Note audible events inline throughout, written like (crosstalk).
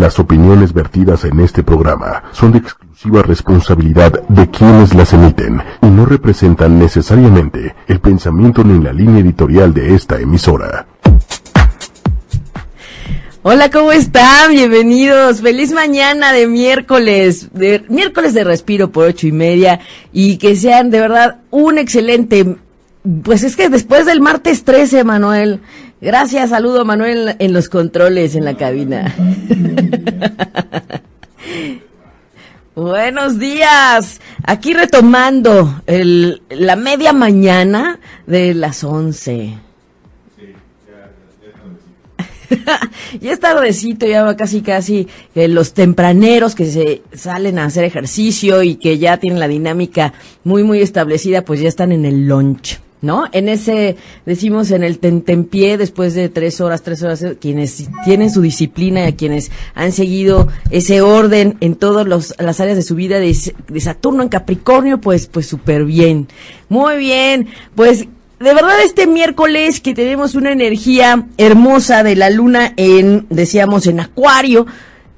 Las opiniones vertidas en este programa son de exclusiva responsabilidad de quienes las emiten y no representan necesariamente el pensamiento ni la línea editorial de esta emisora. Hola, ¿cómo están? Bienvenidos. Feliz mañana de miércoles, miércoles de respiro por ocho y media y que sean de verdad un excelente. Pues es que después del martes 13, Manuel. Gracias, saludo Manuel en los controles en la cabina. Buenos días. Aquí retomando el, la media mañana de las once. (laughs) ya es tardecito, ya va casi casi eh, los tempraneros que se salen a hacer ejercicio y que ya tienen la dinámica muy muy establecida, pues ya están en el lunch. ¿No? En ese, decimos en el tentempié, después de tres horas, tres horas, quienes tienen su disciplina, quienes han seguido ese orden en todas las áreas de su vida de, de Saturno en Capricornio, pues, pues súper bien. Muy bien. Pues de verdad este miércoles que tenemos una energía hermosa de la luna en, decíamos, en acuario,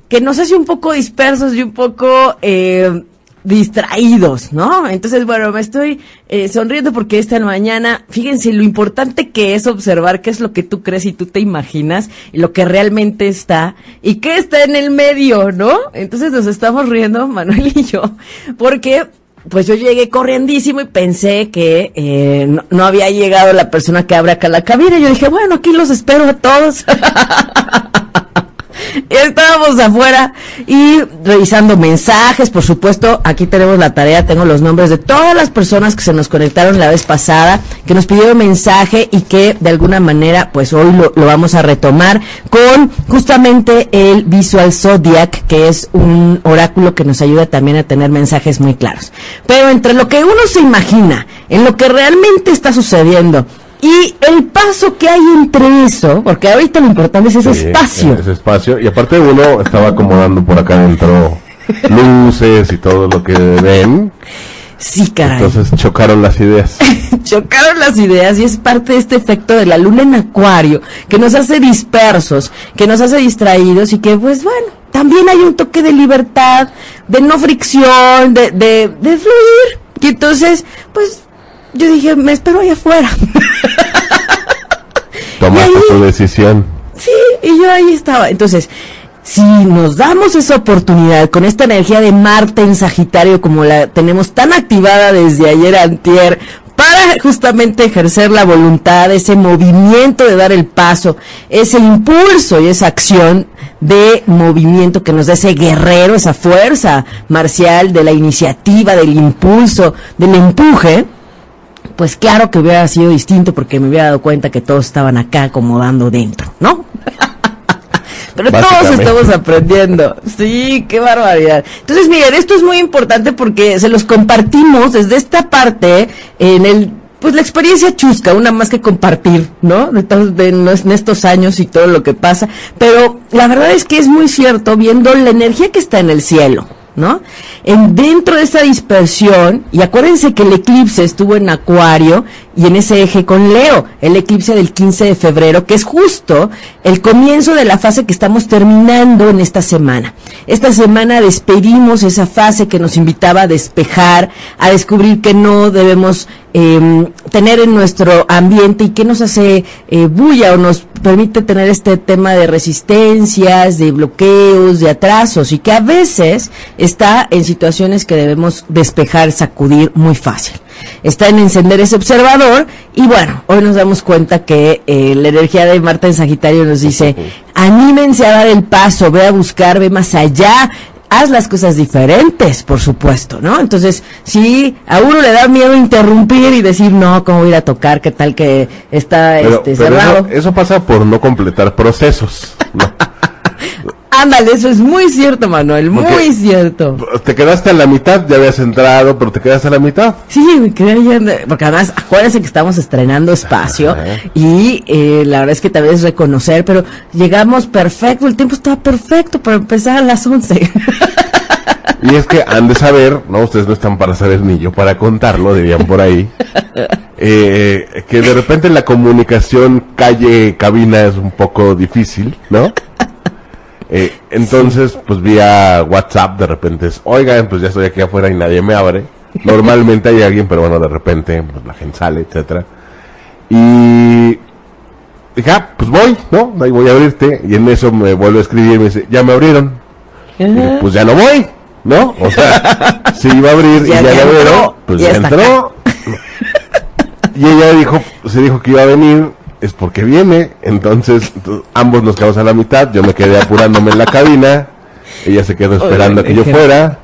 que nos hace un poco dispersos y un poco eh, distraídos, ¿no? Entonces, bueno, me estoy eh, sonriendo porque esta mañana, fíjense lo importante que es observar qué es lo que tú crees y tú te imaginas lo que realmente está y qué está en el medio, ¿no? Entonces nos estamos riendo, Manuel y yo, porque pues yo llegué corriendísimo y pensé que eh, no, había llegado la persona que abre acá la cabina. Yo dije, bueno, aquí los espero a todos. (laughs) (laughs) Estábamos afuera y revisando mensajes, por supuesto, aquí tenemos la tarea, tengo los nombres de todas las personas que se nos conectaron la vez pasada, que nos pidieron mensaje y que de alguna manera, pues hoy lo, lo vamos a retomar con justamente el Visual Zodiac, que es un oráculo que nos ayuda también a tener mensajes muy claros. Pero entre lo que uno se imagina, en lo que realmente está sucediendo, y el paso que hay entre eso, porque ahorita lo importante es ese espacio. Ese espacio, y aparte uno estaba acomodando por acá adentro luces y todo lo que ven. Sí, caray. Entonces chocaron las ideas. (laughs) chocaron las ideas y es parte de este efecto de la luna en acuario, que nos hace dispersos, que nos hace distraídos y que, pues bueno, también hay un toque de libertad, de no fricción, de, de, de fluir. Y entonces, pues yo dije, me espero ahí afuera. (laughs) Tomaste tu decisión. Sí, y yo ahí estaba. Entonces, si nos damos esa oportunidad con esta energía de Marte en Sagitario como la tenemos tan activada desde ayer antier para justamente ejercer la voluntad, ese movimiento de dar el paso, ese impulso y esa acción de movimiento que nos da ese guerrero, esa fuerza marcial de la iniciativa, del impulso, del empuje, pues claro que hubiera sido distinto porque me hubiera dado cuenta que todos estaban acá acomodando dentro, ¿no? (laughs) Pero todos estamos aprendiendo. Sí, qué barbaridad. Entonces, miren, esto es muy importante porque se los compartimos desde esta parte en el pues la experiencia chusca, una más que compartir, ¿no? De, de, en estos años y todo lo que pasa. Pero la verdad es que es muy cierto viendo la energía que está en el cielo. ¿No? En, dentro de esa dispersión, y acuérdense que el eclipse estuvo en Acuario y en ese eje con Leo, el eclipse del 15 de febrero, que es justo el comienzo de la fase que estamos terminando en esta semana. Esta semana despedimos esa fase que nos invitaba a despejar, a descubrir que no debemos eh, tener en nuestro ambiente y que nos hace eh, bulla o nos permite tener este tema de resistencias, de bloqueos, de atrasos y que a veces está en situaciones que debemos despejar, sacudir muy fácil. Está en encender ese observador y bueno, hoy nos damos cuenta que eh, la energía de Marta en Sagitario nos dice, (laughs) anímense a dar el paso, ve a buscar, ve más allá, haz las cosas diferentes, por supuesto, ¿no? Entonces, si a uno le da miedo interrumpir y decir, no, ¿cómo voy a ir a tocar? ¿Qué tal que está este, cerrado? Eso, eso, pasa por no completar procesos. ¿no? (laughs) Ándale, eso es muy cierto, Manuel, muy cierto. Te quedaste a la mitad, ya habías entrado, pero te quedaste a la mitad. Sí, me quedé porque además, acuérdense que estamos estrenando espacio y eh, la verdad es que tal vez reconocer, pero llegamos perfecto, el tiempo estaba perfecto para empezar a las 11. (laughs) Y es que han de saber, ¿no? Ustedes no están para saber ni yo para contarlo, dirían por ahí. (laughs) Eh, que de repente la comunicación calle-cabina es un poco difícil, ¿no? Eh, entonces, pues vía WhatsApp de repente es, oigan, pues ya estoy aquí afuera y nadie me abre. Normalmente hay alguien, pero bueno, de repente pues, la gente sale, etcétera. Y dije, ah, pues voy, ¿no? Ahí voy a abrirte. Y en eso me vuelve a escribir y me dice, ya me abrieron. Y dije, pues ya no voy, ¿no? O sea, (laughs) si iba a abrir Ya y ya abrieron, pues ya entró. (laughs) Y ella dijo, se dijo que iba a venir, es porque viene. Entonces, ambos nos quedamos a la mitad. Yo me quedé apurándome en la cabina. Ella se quedó esperando a que yo fuera.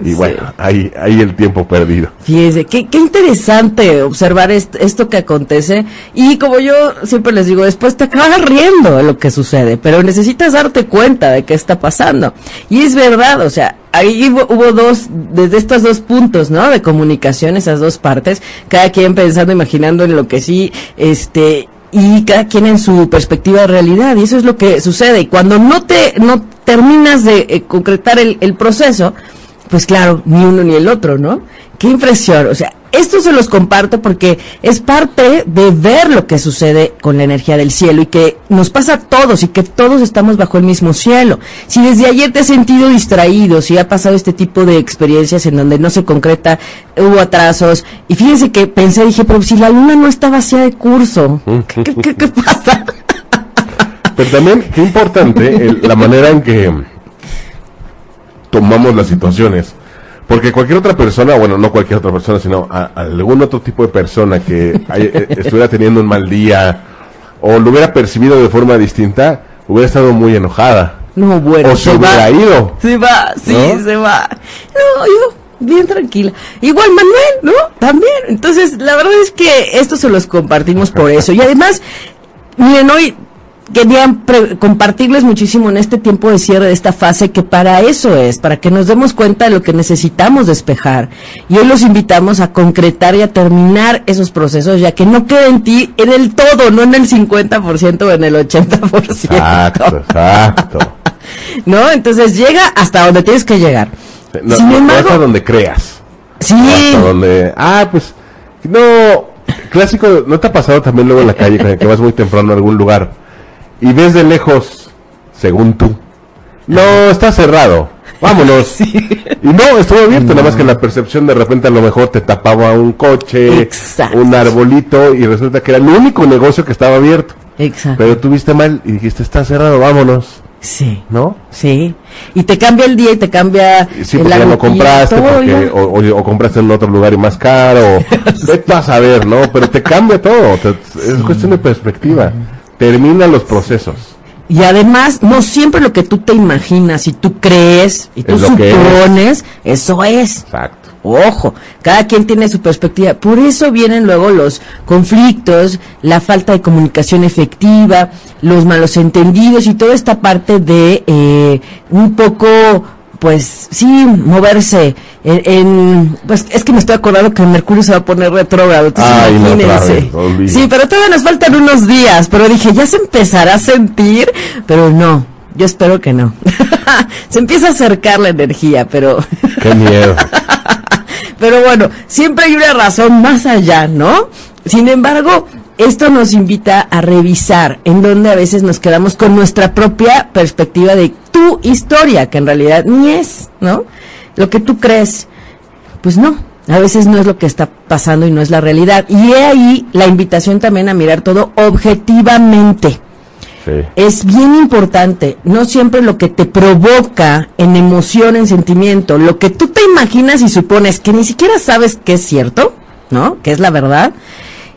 Y Sí. bueno, ahí, ahí el tiempo perdido. Fíjese, qué, qué interesante observar est- esto que acontece. Y como yo siempre les digo, después te acabas riendo de lo que sucede, pero necesitas darte cuenta de qué está pasando. Y es verdad, o sea, ahí hubo, hubo dos, desde estos dos puntos, ¿no? De comunicación, esas dos partes, cada quien pensando, imaginando en lo que sí, este, y cada quien en su perspectiva de realidad. Y eso es lo que sucede. Y cuando no te, no terminas de eh, concretar el, el proceso, pues claro, ni uno ni el otro, ¿no? Qué impresión. O sea, esto se los comparto porque es parte de ver lo que sucede con la energía del cielo y que nos pasa a todos y que todos estamos bajo el mismo cielo. Si desde ayer te has sentido distraído, si ha pasado este tipo de experiencias en donde no se concreta, hubo atrasos, y fíjense que pensé, dije, pero si la luna no está vacía de curso, ¿qué, qué- qué- qué (laughs) pasa? Pero también, qué importante el- la manera en que tomamos las situaciones. Porque cualquier otra persona, bueno, no cualquier otra persona, sino a- algún otro tipo de persona que hay- eh, (laughs) estuviera teniendo un mal día o lo hubiera percibido de forma distinta, hubiera estado muy enojada. No, bueno, o se hubiera ido. Se va, sí, ¿No? se va. No, yo bien tranquila. Igual Manuel, ¿no? También. Entonces, la verdad es que esto se los compartimos por (laughs) eso. Y además, miren, hoy querían pre- compartirles muchísimo en este tiempo de cierre de esta fase que para eso es, para que nos demos cuenta de lo que necesitamos despejar. Y hoy los invitamos a concretar y a terminar esos procesos, ya que no quede en ti en el todo, no en el 50% o en el 80%. Exacto, exacto. (laughs) ¿No? Entonces llega hasta donde tienes que llegar. No, Sin no- embargo, hasta donde creas. sí, Hasta donde, ah, pues, no, clásico, ¿no te ha pasado también luego en la calle que vas muy temprano a algún lugar y ves de lejos, según tú, no, está cerrado, vámonos. (laughs) Y no, estuvo abierto, nada más que la percepción de repente a lo mejor te tapaba un coche, Exacto. un arbolito y resulta que era el único negocio que estaba abierto. exacto. Pero tú viste mal y dijiste, está cerrado, vámonos, Sí, ¿no? sí. Y te cambia el día y te cambia Sí, el porque ya no agujito, compraste, porque, ya. o, o- o compraste en otro lugar y más caro, (laughs) vete a saber, ¿no? Pero te cambia todo, te- es cuestión de perspectiva. Termina los procesos. Y además, no siempre lo que tú te imaginas y tú crees y tú Es supones, eso es. Exacto. Ojo, cada quien tiene su perspectiva. Por eso vienen luego los conflictos, la falta de comunicación efectiva, los malos entendidos y toda esta parte de eh, un poco, pues sí, moverse en, en- Pues es que me estoy acordando que Mercurio se va a poner retrógrado. Entonces Ay, imagínense. sí, pero todavía nos faltan unos días. Pero dije, ya se empezará a sentir, pero no. Yo espero que no. (laughs) se empieza a acercar la energía, pero... Qué miedo. (laughs) Pero bueno, siempre hay una razón más allá, ¿no? Sin embargo, esto nos invita a revisar en donde a veces nos quedamos con nuestra propia perspectiva de tu historia, que en realidad ni es, ¿no? Lo que tú crees, pues no. A veces no es lo que está pasando y no es la realidad. Y he ahí la invitación también a mirar todo objetivamente Sí. es bien importante, no siempre lo que te provoca en emoción, en sentimiento, lo que tú te imaginas y supones que ni siquiera sabes que es cierto, ¿no? Que es la verdad,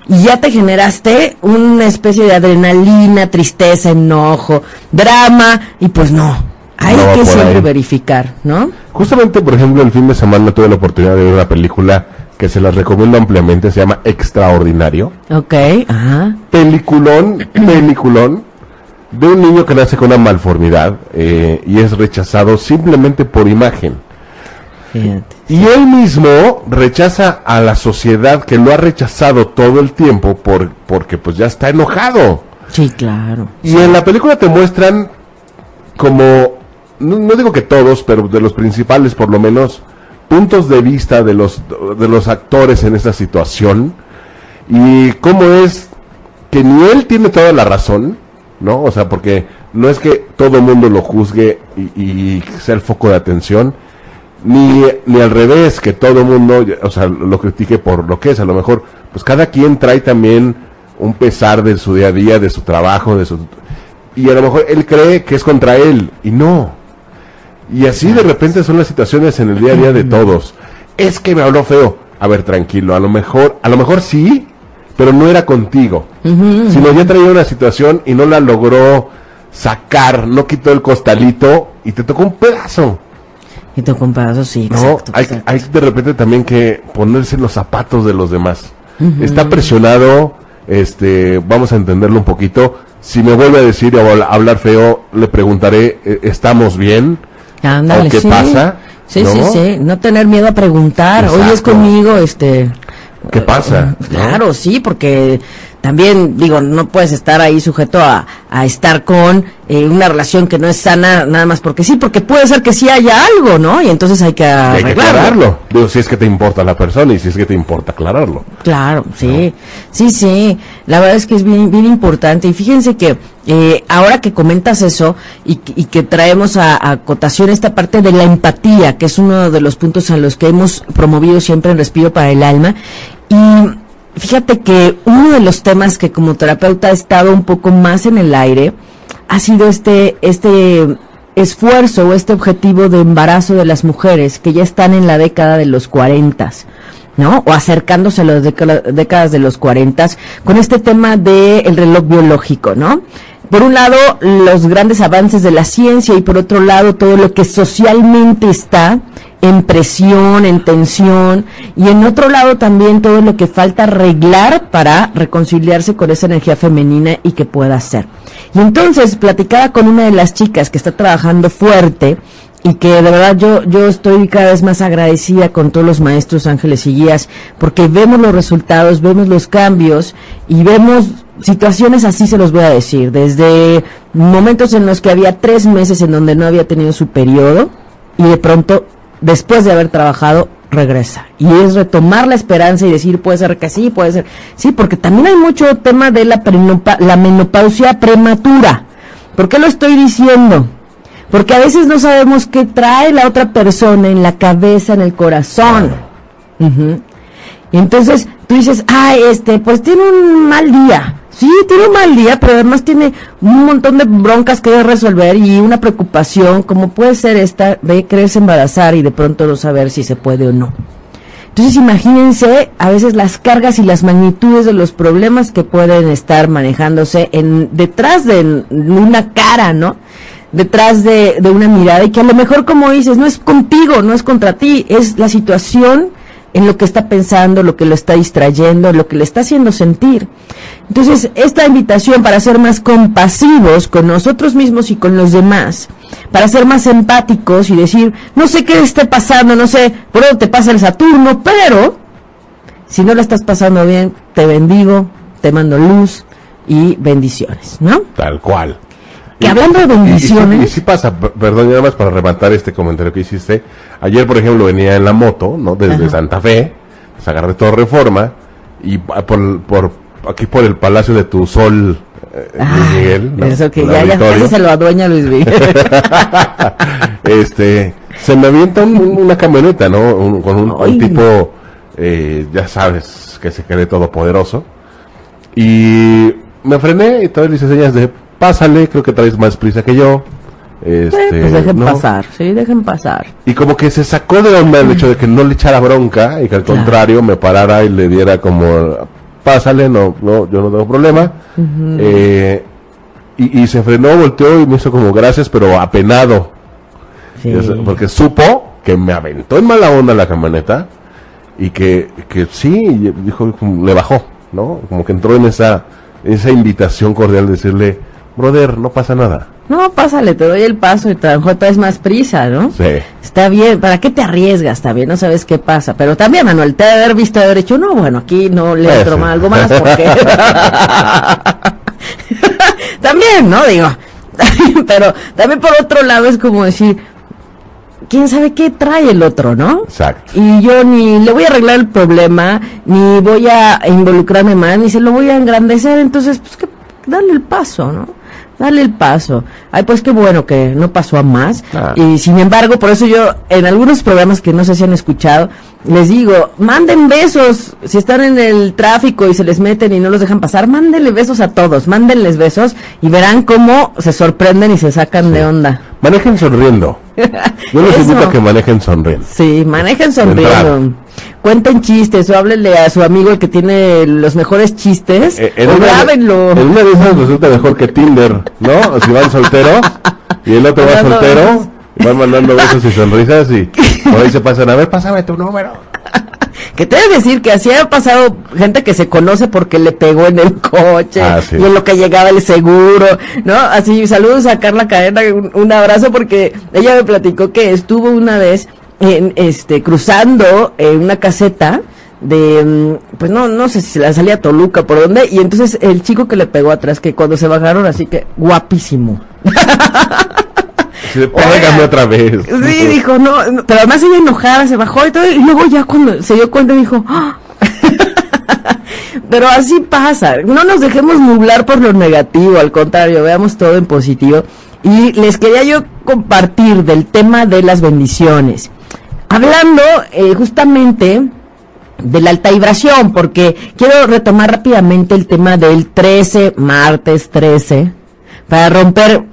y ya te generaste una especie de adrenalina, tristeza, enojo, drama, y pues no, hay No que siempre ahí. verificar, ¿no? Justamente, por ejemplo, el fin de semana tuve la oportunidad de ver una película que se las recomiendo ampliamente, se llama Extraordinario. Ok, ajá, Peliculón, peliculón, de un niño que nace con una malformidad eh, y es rechazado simplemente por imagen. fíjate. Y él mismo rechaza a la sociedad que lo ha rechazado todo el tiempo por, porque pues ya está enojado. Sí, claro. Y en la película te muestran como, no, no digo que todos, pero de los principales por lo menos, puntos de vista de los, de los actores en esta situación. Y cómo es que ni él tiene toda la razón, ¿no? O sea, porque no es que todo el mundo lo juzgue y, y sea el foco de atención, ni, ni al revés, que todo mundo, o sea, lo critique por lo que es, a lo mejor, pues cada quien trae también un pesar de su día a día, de su trabajo, de su... Y a lo mejor él cree que es contra él, y no. Y así de repente son las situaciones en el día a día de todos. Es que me habló feo. A ver, tranquilo, a lo mejor, a lo mejor sí, pero no era contigo. Sino ya traía una situación y no la logró sacar, no quitó el costalito y te tocó un pedazo. Y un pedazo, sí. No, exacto, hay, exacto. hay de repente también que ponerse en los zapatos de los demás. Está presionado, este, vamos a entenderlo un poquito. Si me vuelve a decir o a hablar feo, le preguntaré, eh, ¿estamos bien? Ándale, ¿O qué sí. pasa? Sí, ¿No? sí, sí. No tener miedo a preguntar. Oye, es Exacto. conmigo, este. ¿Qué pasa? ¿No? Claro, sí, porque también, digo, no puedes estar ahí sujeto a, a estar con eh, una relación que no es sana nada más porque sí, porque puede ser que sí haya algo, ¿no? Y entonces hay que hay aclararlo. Digo, si es que te importa la persona y si es que te importa aclararlo. Claro, sí, sí, sí. La verdad es que es bien, bien importante. Y fíjense que eh, ahora que comentas eso y, que- y que traemos a, a cotación esta parte de la empatía, que es uno de los puntos a los que hemos promovido siempre en Respiro para el Alma. Y fíjate que uno de los temas que como terapeuta ha estado un poco más en el aire ha sido este, este esfuerzo o este objetivo de embarazo de las mujeres que ya están en la década de los cuarentas. ¿no? O acercándose a las década- décadas de los 40 con este tema del reloj biológico, ¿no? Por un lado, los grandes avances de la ciencia y por otro lado, todo lo que socialmente está en presión, en tensión y en otro lado también todo lo que falta arreglar para reconciliarse con esa energía femenina y que pueda ser. Y entonces platicaba con una de las chicas que está trabajando fuerte y que de verdad yo, yo estoy cada vez más agradecida con todos los maestros, ángeles y guías, porque vemos los resultados, vemos los cambios y vemos situaciones así se los voy a decir, desde momentos en los que había tres meses en donde no había tenido su periodo y de pronto, después de haber trabajado, regresa. Y es retomar la esperanza y decir, puede ser que sí, puede ser. Sí, porque también hay mucho tema de la, la menopausia prematura. ¿Por qué lo estoy diciendo? Porque a veces no sabemos qué trae la otra persona en la cabeza, en el corazón. Y entonces tú dices, ah, este, pues tiene un mal día. Sí, tiene un mal día, pero además tiene un montón de broncas que resolver y una preocupación, como puede ser esta de quererse embarazar y de pronto no saber si se puede o no. Entonces imagínense a veces las cargas y las magnitudes de los problemas que pueden estar manejándose en detrás de una cara, ¿no? Detrás de, de una mirada y que a lo mejor como dices, no es contigo, no es contra ti, es la situación en lo que está pensando, lo que lo está distrayendo, lo que le está haciendo sentir. Entonces, esta invitación para ser más compasivos con nosotros mismos y con los demás, para ser más empáticos y decir, no sé qué esté pasando, no sé por dónde te pasa el Saturno, pero si no la estás pasando bien, te bendigo, te mando luz y bendiciones, ¿no? Tal cual. Que hablando de Y- y bendiciones- Y sí, pasa, per- perdón, nada más para rematar este comentario que hiciste. Ayer, por ejemplo, venía en la moto, ¿no? Desde Ajá. Santa Fe, pues agarré todo Reforma y por, por aquí por el Palacio de tu Sol, eh, Luis Miguel, ¿no? Eso que ya, ya se lo adueña Luis Miguel. (laughs) este, se me avienta un- un- una camioneta, ¿no? Un- con un, un tipo, eh, ya sabes, que se cree todopoderoso. Y me frené y todavía le hice señas de, pásale, creo que traes más prisa que yo. Este, pues dejen ¿no? pasar, sí, dejen pasar. Y como que se sacó de onda el hecho de que no le echara bronca y que al Claro. contrario me parara y le diera como, pásale, no, no, yo no tengo problema. Eh, y, y se frenó, volteó y me hizo como gracias, pero apenado. Sí. Porque supo que me aventó en mala onda la camioneta y que, que sí, dijo, le bajó, ¿no? Como que entró en esa, esa invitación cordial de decirle, brother, no pasa nada. No, pásale, te doy el paso y mejor traes más prisa, ¿no? Sí. Está bien, ¿para qué te arriesgas? También no sabes qué pasa. Pero también, Manuel, te ha de haber visto haber hecho, no, bueno, aquí no le entro más, algo más porque... (laughs) (laughs) también, ¿no? Digo, pero también por otro lado es como decir, ¿quién sabe qué trae el otro, no? Exacto. Y yo ni le voy a arreglar el problema, ni voy a involucrarme más, ni se lo voy a engrandecer, entonces, pues que darle el paso, ¿no? Dale el paso. Ay, pues qué bueno que no pasó a más. Ah. Y sin embargo, por eso yo, en algunos programas que no sé si han escuchado, les digo, manden besos. Si están en el tráfico y se les meten y no los dejan pasar, mándenle besos a todos, mándenles besos y verán cómo se sorprenden y se sacan de onda. Manejen sonriendo. (laughs) Yo les invito a que manejen sonriendo. Sí, manejen sonriendo. Cuenten chistes o háblenle a su amigo el que tiene los mejores chistes Eh, en o una- grábenlo. En una de esas resulta mejor que Tinder, ¿no? Si van solteros y el otro va soltero, van mandando besos y sonrisas y por ahí se pasan, a ver, pásame tu número. (laughs) Que te debe decir que así ha pasado gente que se conoce porque le pegó en el coche Ah, sí. y en lo que llegaba el seguro, ¿no? Así, saludos a Carla Cadena, un, un abrazo porque ella me platicó que estuvo una vez en, este, cruzando eh, una caseta de, mm, pues no, no sé si se la salía a Toluca, por dónde, y entonces el chico que le pegó atrás, que cuando se bajaron, así que guapísimo. Sí, Pégame otra vez. Sí, (laughs) dijo, no, no, pero además ella enojada se bajó y todo, y luego ya cuando se dio cuenta dijo, "Ah". (laughs) pero así pasa, no nos dejemos nublar por lo negativo, al contrario, veamos todo en positivo. Y les quería yo compartir del tema de las bendiciones. Hablando eh, justamente de la alta vibración, porque quiero retomar rápidamente el tema del 13, martes 13, para romper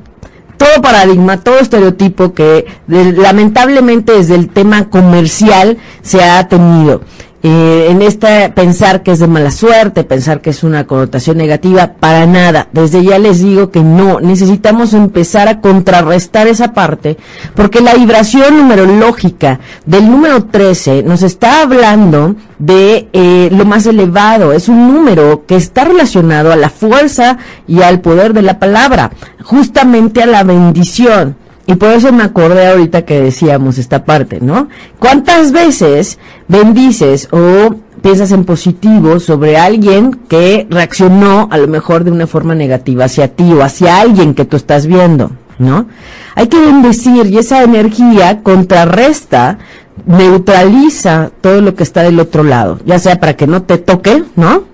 todo paradigma, todo estereotipo que de- lamentablemente desde el tema comercial se ha tenido. Eh, en este pensar que es de mala suerte, pensar que es una connotación negativa, para nada. Desde ya les digo que no, necesitamos empezar a contrarrestar esa parte, porque la vibración numerológica del número 13 nos está hablando de eh, lo más elevado. Es un número que está relacionado a la fuerza y al poder de la palabra, justamente a la bendición. Y por eso me acordé ahorita que decíamos esta parte, ¿no? ¿Cuántas veces bendices o piensas en positivo sobre alguien que reaccionó a lo mejor de una forma negativa hacia ti o hacia alguien que tú estás viendo, ¿no? Hay que bendecir y esa energía contrarresta, neutraliza todo lo que está del otro lado, ya sea para que no te toque, ¿no?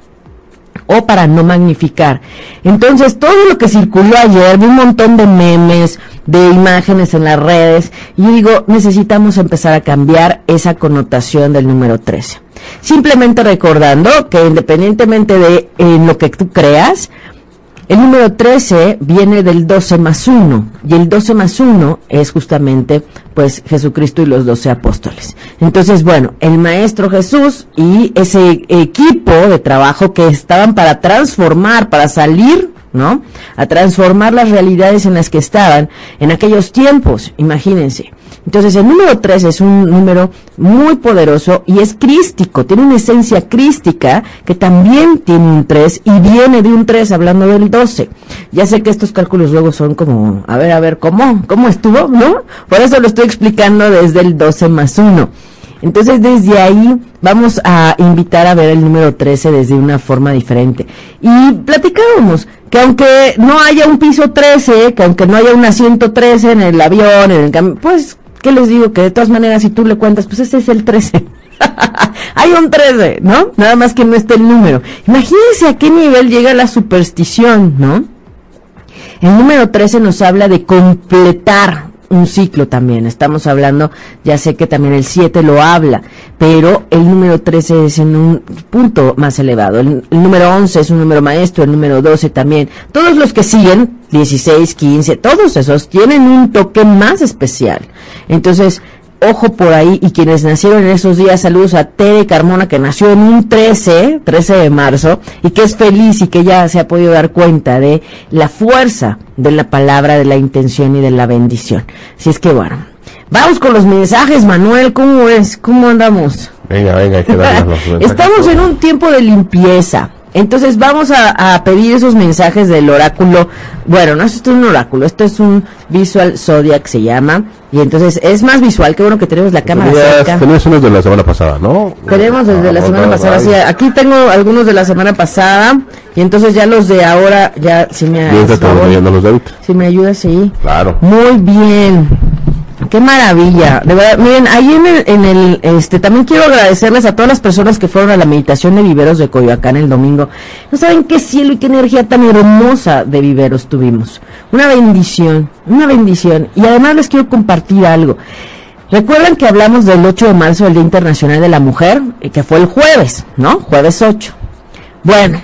O para no magnificar. Entonces, todo lo que circuló ayer, vi un montón de memes, de imágenes en las redes, y digo, necesitamos empezar a cambiar esa connotación del número 13. Simplemente recordando que independientemente de en lo que tú creas, el número 13 viene del 12 más 1 y el 12 más 1 es justamente pues Jesucristo y los 12 apóstoles. Entonces, bueno, el Maestro Jesús y ese equipo de trabajo que estaban para transformar, para salir, ¿no? A transformar las realidades en las que estaban en aquellos tiempos, imagínense. Entonces, el número 3 es un número muy poderoso y es crístico, tiene una esencia crística que también tiene un 3 y viene de un 3 hablando del 12. Ya sé que estos cálculos luego son como, a ver, a ver, ¿cómo? ¿Cómo estuvo? ¿No? Por eso lo estoy explicando desde el 12 más 1. Entonces, desde ahí vamos a invitar a ver el número 13 desde una forma diferente. Y platicábamos que aunque no haya un piso 13, que aunque no haya un asiento 13 en el avión, en el cam- pues, ¿qué les digo? Que de todas maneras, si tú le cuentas, pues ese es el 13. (laughs) Hay un 13, ¿no? Nada más que no esté el número. Imagínense a qué nivel llega la superstición, ¿no? El número 13 nos habla de completar un ciclo también. Estamos hablando, ya sé que también el 7 lo habla, pero el número 13 es en un punto más elevado. El, el número 11 es un número maestro, el número 12 también. Todos los que siguen, 16, 15, todos esos tienen un toque más especial. Entonces, ojo por ahí y quienes nacieron en esos días, saludos a Tere Carmona que nació en un 13, 13 de marzo y que es feliz y que ya se ha podido dar cuenta de la fuerza de la palabra, de la intención y de la bendición. Así es que bueno, vamos con los mensajes, Manuel, ¿cómo es? ¿Cómo andamos? Venga, venga, hay que darles los (laughs) mensajes. Estamos en un tiempo de limpieza. Entonces vamos a, a pedir esos mensajes del oráculo. Bueno, no esto es un oráculo, esto es un Visual Zodiac se llama. Y entonces es más visual, qué bueno que tenemos la cámara cerca. tenías unos de la semana pasada, ¿no? Tenemos desde la Ah, semana pasada, sí, aquí tengo algunos de la semana pasada y entonces ya los de ahora, ya si me ahorita. si me ayudas, sí. Claro. Muy bien. Qué maravilla. De verdad, miren, ahí en el, en el, este, también quiero agradecerles a todas las personas que fueron a la meditación de viveros de Coyoacán el domingo. No saben qué cielo y qué energía tan hermosa de viveros tuvimos. Una bendición, una bendición. Y además les quiero compartir algo. Recuerdan que hablamos del 8 de marzo, el Día Internacional de la Mujer, eh, que fue el jueves, ¿no? Jueves 8. Bueno,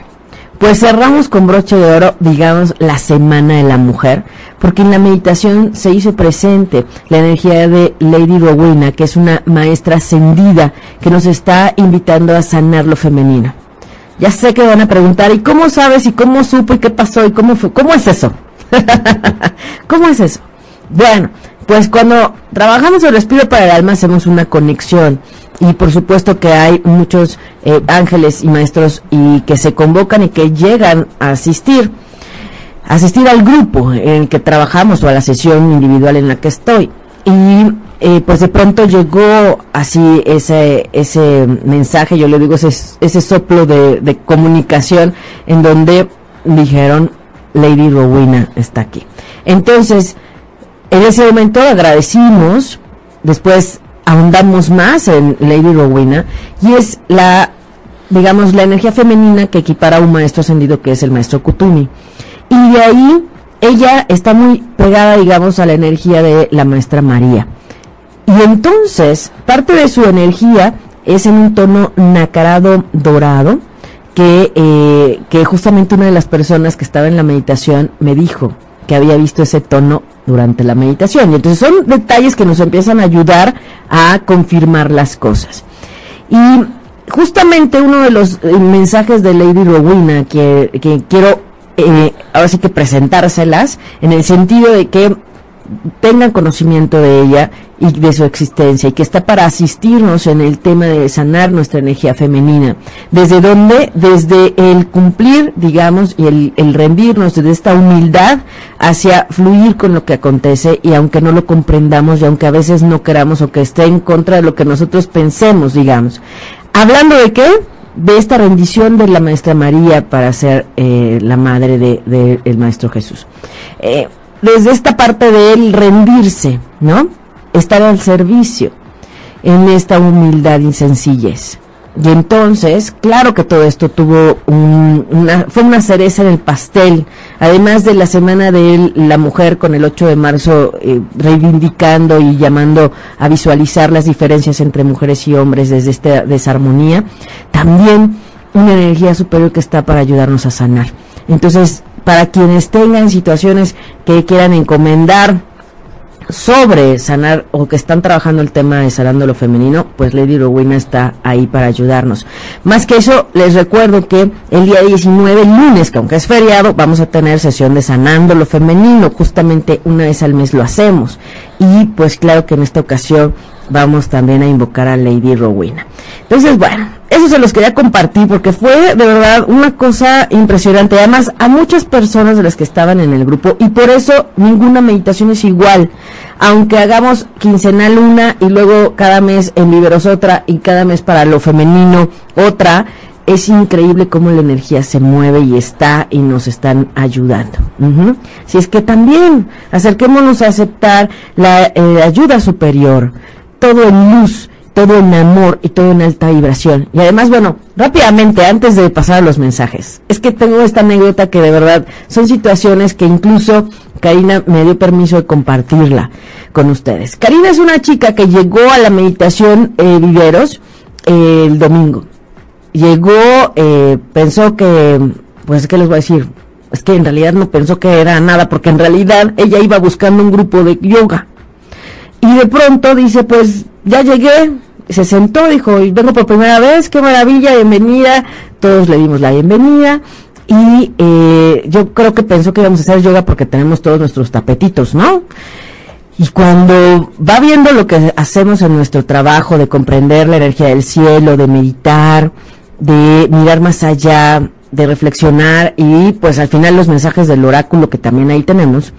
pues cerramos con broche de oro, digamos, la Semana de la Mujer, porque en la meditación se hizo presente la energía de Lady Rowena, que es una maestra ascendida que nos está invitando a sanar lo femenino. Ya sé que van a preguntar, ¿y cómo sabes? ¿Y cómo supo? ¿Y qué pasó? ¿Y cómo fue? ¿Cómo es eso? (laughs) ¿Cómo es eso? Bueno, pues cuando trabajamos el respiro para el alma hacemos una conexión y por supuesto que hay muchos eh, ángeles y maestros y que se convocan y que llegan a asistir asistir al grupo en el que trabajamos o a la sesión individual en la que estoy. Y eh, pues de pronto llegó así ese ese mensaje yo le digo ese, ese soplo de, de comunicación en donde dijeron Lady Rowena está aquí entonces en ese momento agradecimos, después ahondamos más en Lady Rowena, y es la, digamos, la energía femenina que equipara a un maestro ascendido que es el maestro Kutumi. Y de ahí ella está muy pegada, digamos, a la energía de la maestra María. Y entonces, parte de su energía es en un tono nacarado dorado, que, eh, que justamente una de las personas que estaba en la meditación me dijo que había visto ese tono durante la meditación. Y entonces son detalles que nos empiezan a ayudar a confirmar las cosas. Y justamente uno de los eh, mensajes de Lady Rowena que, que quiero eh, ahora sí que presentárselas en el sentido de que tengan conocimiento de ella y de su existencia y que está para asistirnos en el tema de sanar nuestra energía femenina. ¿Desde dónde? Desde el cumplir, digamos, y el, el rendirnos, desde esta humildad hacia fluir con lo que acontece y aunque no lo comprendamos y aunque a veces no queramos o que esté en contra de lo que nosotros pensemos, digamos. Hablando de qué? de esta rendición de la Maestra María para ser eh, la madre del de, el Maestro Jesús. Eh, desde esta parte de él rendirse, ¿no? Estar al servicio en esta humildad y sencillez. Y entonces, claro que todo esto tuvo un, una, fue una cereza en el pastel, además de la semana de la mujer con el 8 de marzo eh, reivindicando y llamando a visualizar las diferencias entre mujeres y hombres desde esta desarmonía, también una energía superior que está para ayudarnos a sanar. Entonces, para quienes tengan situaciones que quieran encomendar sobre sanar o que están trabajando el tema de sanando lo femenino, pues Lady Rowena está ahí para ayudarnos. Más que eso, les recuerdo que el día 19, lunes, que aunque es feriado, vamos a tener sesión de sanando lo femenino, justamente una vez al mes lo hacemos. Y pues claro que en esta ocasión vamos también a invocar a Lady Rowena. Entonces, bueno, eso se los quería compartir porque fue de verdad una cosa impresionante. Además, a muchas personas de las que estaban en el grupo y por eso ninguna meditación es igual. Aunque hagamos quincenal una y luego cada mes en Liberos otra y cada mes para lo femenino otra, es increíble cómo la energía se mueve y está y nos están ayudando. Si es que también acerquémonos a aceptar la eh, ayuda superior, todo en luz todo en amor y todo en alta vibración. Y además, bueno, rápidamente, antes de pasar a los mensajes, es que tengo esta anécdota que de verdad son situaciones que incluso Karina me dio permiso de compartirla con ustedes. Karina es una chica que llegó a la meditación eh, Viveros eh, el domingo. Llegó, eh, pensó que, pues, ¿qué les voy a decir? Es que en realidad no pensó que era nada, porque en realidad ella iba buscando un grupo de yoga. Y de pronto dice, pues, ya llegué, se sentó, dijo, vengo por primera vez, qué maravilla, bienvenida, todos le dimos la bienvenida y eh, yo creo que pensó que íbamos a hacer yoga porque tenemos todos nuestros tapetitos, ¿no? Y cuando va viendo lo que hacemos en nuestro trabajo de comprender la energía del cielo, de meditar, de mirar más allá, de reflexionar y pues al final los mensajes del oráculo que también ahí tenemos,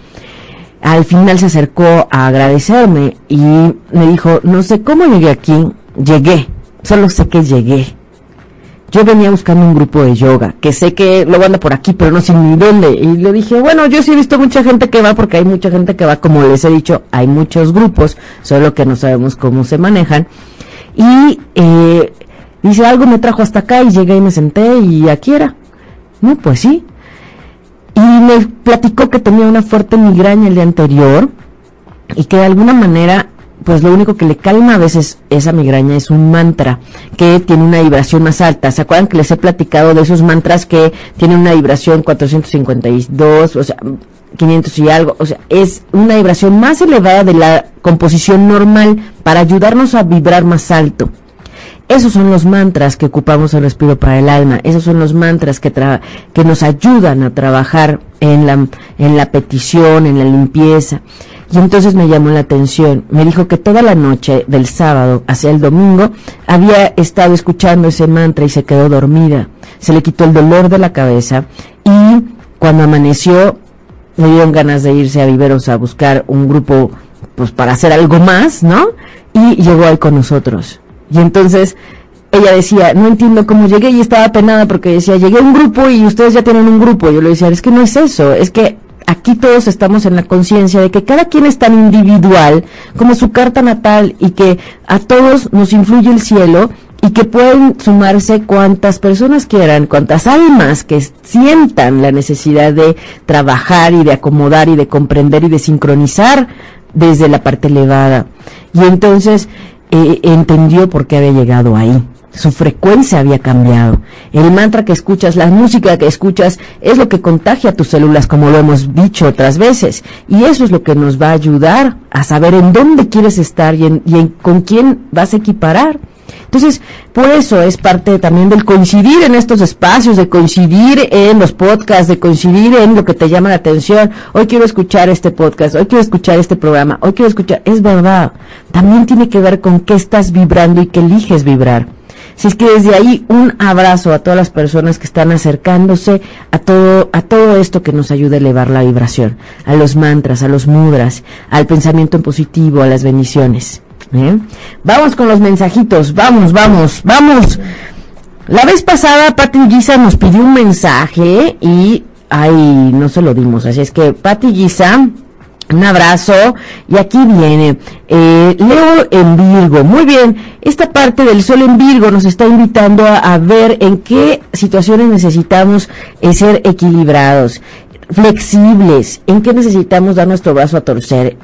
al final se acercó a agradecerme y me dijo, no sé cómo llegué aquí, llegué, solo sé que llegué. yo venía buscando un grupo de yoga, que sé que luego anda por aquí, pero no sé ni dónde. Y le dije, bueno, yo sí he visto mucha gente que va, porque hay mucha gente que va, como les he dicho, hay muchos grupos, solo que no sabemos cómo se manejan. Y eh, dice, algo me trajo hasta acá y llegué y me senté y aquí era. No, pues sí. Y me platicó que tenía una fuerte migraña el día anterior y que de alguna manera pues lo único que le calma a veces esa migraña es un mantra que tiene una vibración más alta. ¿Se acuerdan que les he platicado de esos mantras que tienen una vibración 452, o sea, 500 y algo? O sea, es una vibración más elevada de la composición normal para ayudarnos a vibrar más alto. Esos son los mantras que ocupamos el respiro para el alma. Esos son los mantras que, que nos ayudan a trabajar en la, en la petición, en la limpieza. Y entonces me llamó la atención. Me dijo que toda la noche del sábado hacia el domingo había estado escuchando ese mantra y se quedó dormida. Se le quitó el dolor de la cabeza y cuando amaneció le dieron ganas de irse a Viveros a buscar un grupo pues para hacer algo más, ¿no? Y llegó ahí con nosotros. Y entonces ella decía, no entiendo cómo llegué y estaba penada porque decía, llegué a un grupo y ustedes ya tienen un grupo. Yo le decía, es que no es eso, es que aquí todos estamos en la conciencia de que cada quien es tan individual como su carta natal y que a todos nos influye el cielo y que pueden sumarse cuantas personas quieran, cuantas almas que sientan la necesidad de trabajar y de acomodar y de comprender y de sincronizar desde la parte elevada. Y entonces eh, entendió por qué había llegado ahí su frecuencia había cambiado. El mantra que escuchas, la música que escuchas, es lo que contagia tus células, como lo hemos dicho otras veces. Y eso es lo que nos va a ayudar a saber en dónde quieres estar y, en, con quién vas a equiparar. Entonces, por eso es parte también del coincidir en estos espacios, de coincidir en los podcasts, de coincidir en lo que te llama la atención. Hoy quiero escuchar este podcast, hoy quiero escuchar este programa, hoy quiero escuchar. Es verdad. También tiene que ver con qué estás vibrando y qué eliges vibrar. Si es que desde ahí un abrazo a todas las personas que están acercándose a todo, a todo esto que nos ayuda a elevar la vibración, a los mantras, a los mudras, al pensamiento en positivo, a las bendiciones. ¿Eh? Vamos con los mensajitos, vamos, vamos, vamos. La vez pasada Pati Giza nos pidió un mensaje y ay, no se lo dimos, así es que Pati Giza un abrazo. Y aquí viene. Eh, Leo en Virgo. Muy bien. Esta parte del Sol en Virgo nos está invitando a, ver en qué situaciones necesitamos eh, ser equilibrados, flexibles, en qué necesitamos dar nuestro brazo a torcer.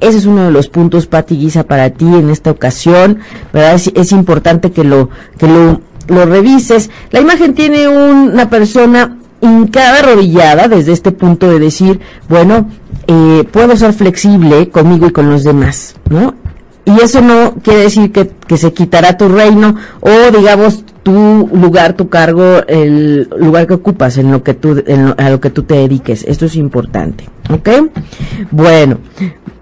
Ese es uno de los puntos, Pati Guisa, para ti en esta ocasión. ¿verdad? Es, importante que lo, que lo, revises. La imagen tiene una persona hincada arrodillada desde este punto de decir, bueno, eh, puedo ser flexible conmigo y con los demás, ¿no? Y eso no quiere decir que, se quitará tu reino o, digamos, tu lugar, tu cargo, el lugar que ocupas en lo que tú, a lo que tú te dediques. Esto es importante, ¿ok? Bueno,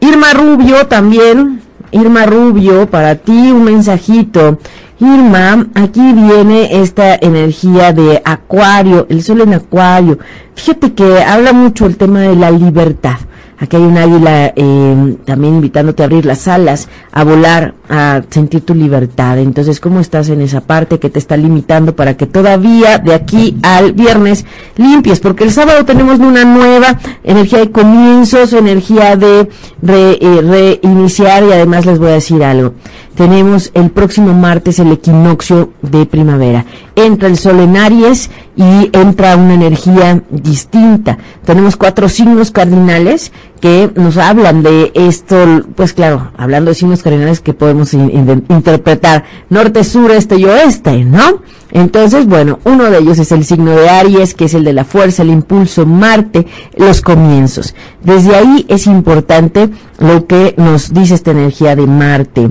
Irma Rubio también, Irma Rubio, para ti un mensajito. Irma, aquí viene esta energía de Acuario, el sol en Acuario. Fíjate que habla mucho el tema de la libertad. Aquí hay un águila eh, también invitándote a abrir las alas, a volar, a sentir tu libertad. Entonces, ¿cómo estás en esa parte que te está limitando para que todavía de aquí al viernes limpies? Porque el sábado tenemos una nueva energía de comienzos, energía de eh, reiniciar y además les voy a decir algo tenemos el próximo martes el equinoccio de primavera. Entra el sol en Aries y entra una energía distinta. Tenemos cuatro signos cardinales que nos hablan de esto, pues claro, hablando de signos cardinales que podemos interpretar norte, sur, este y oeste, ¿no? Entonces, bueno, uno de ellos es el signo de Aries, que es el de la fuerza, el impulso, Marte, los comienzos. Desde ahí es importante lo que nos dice esta energía de Marte.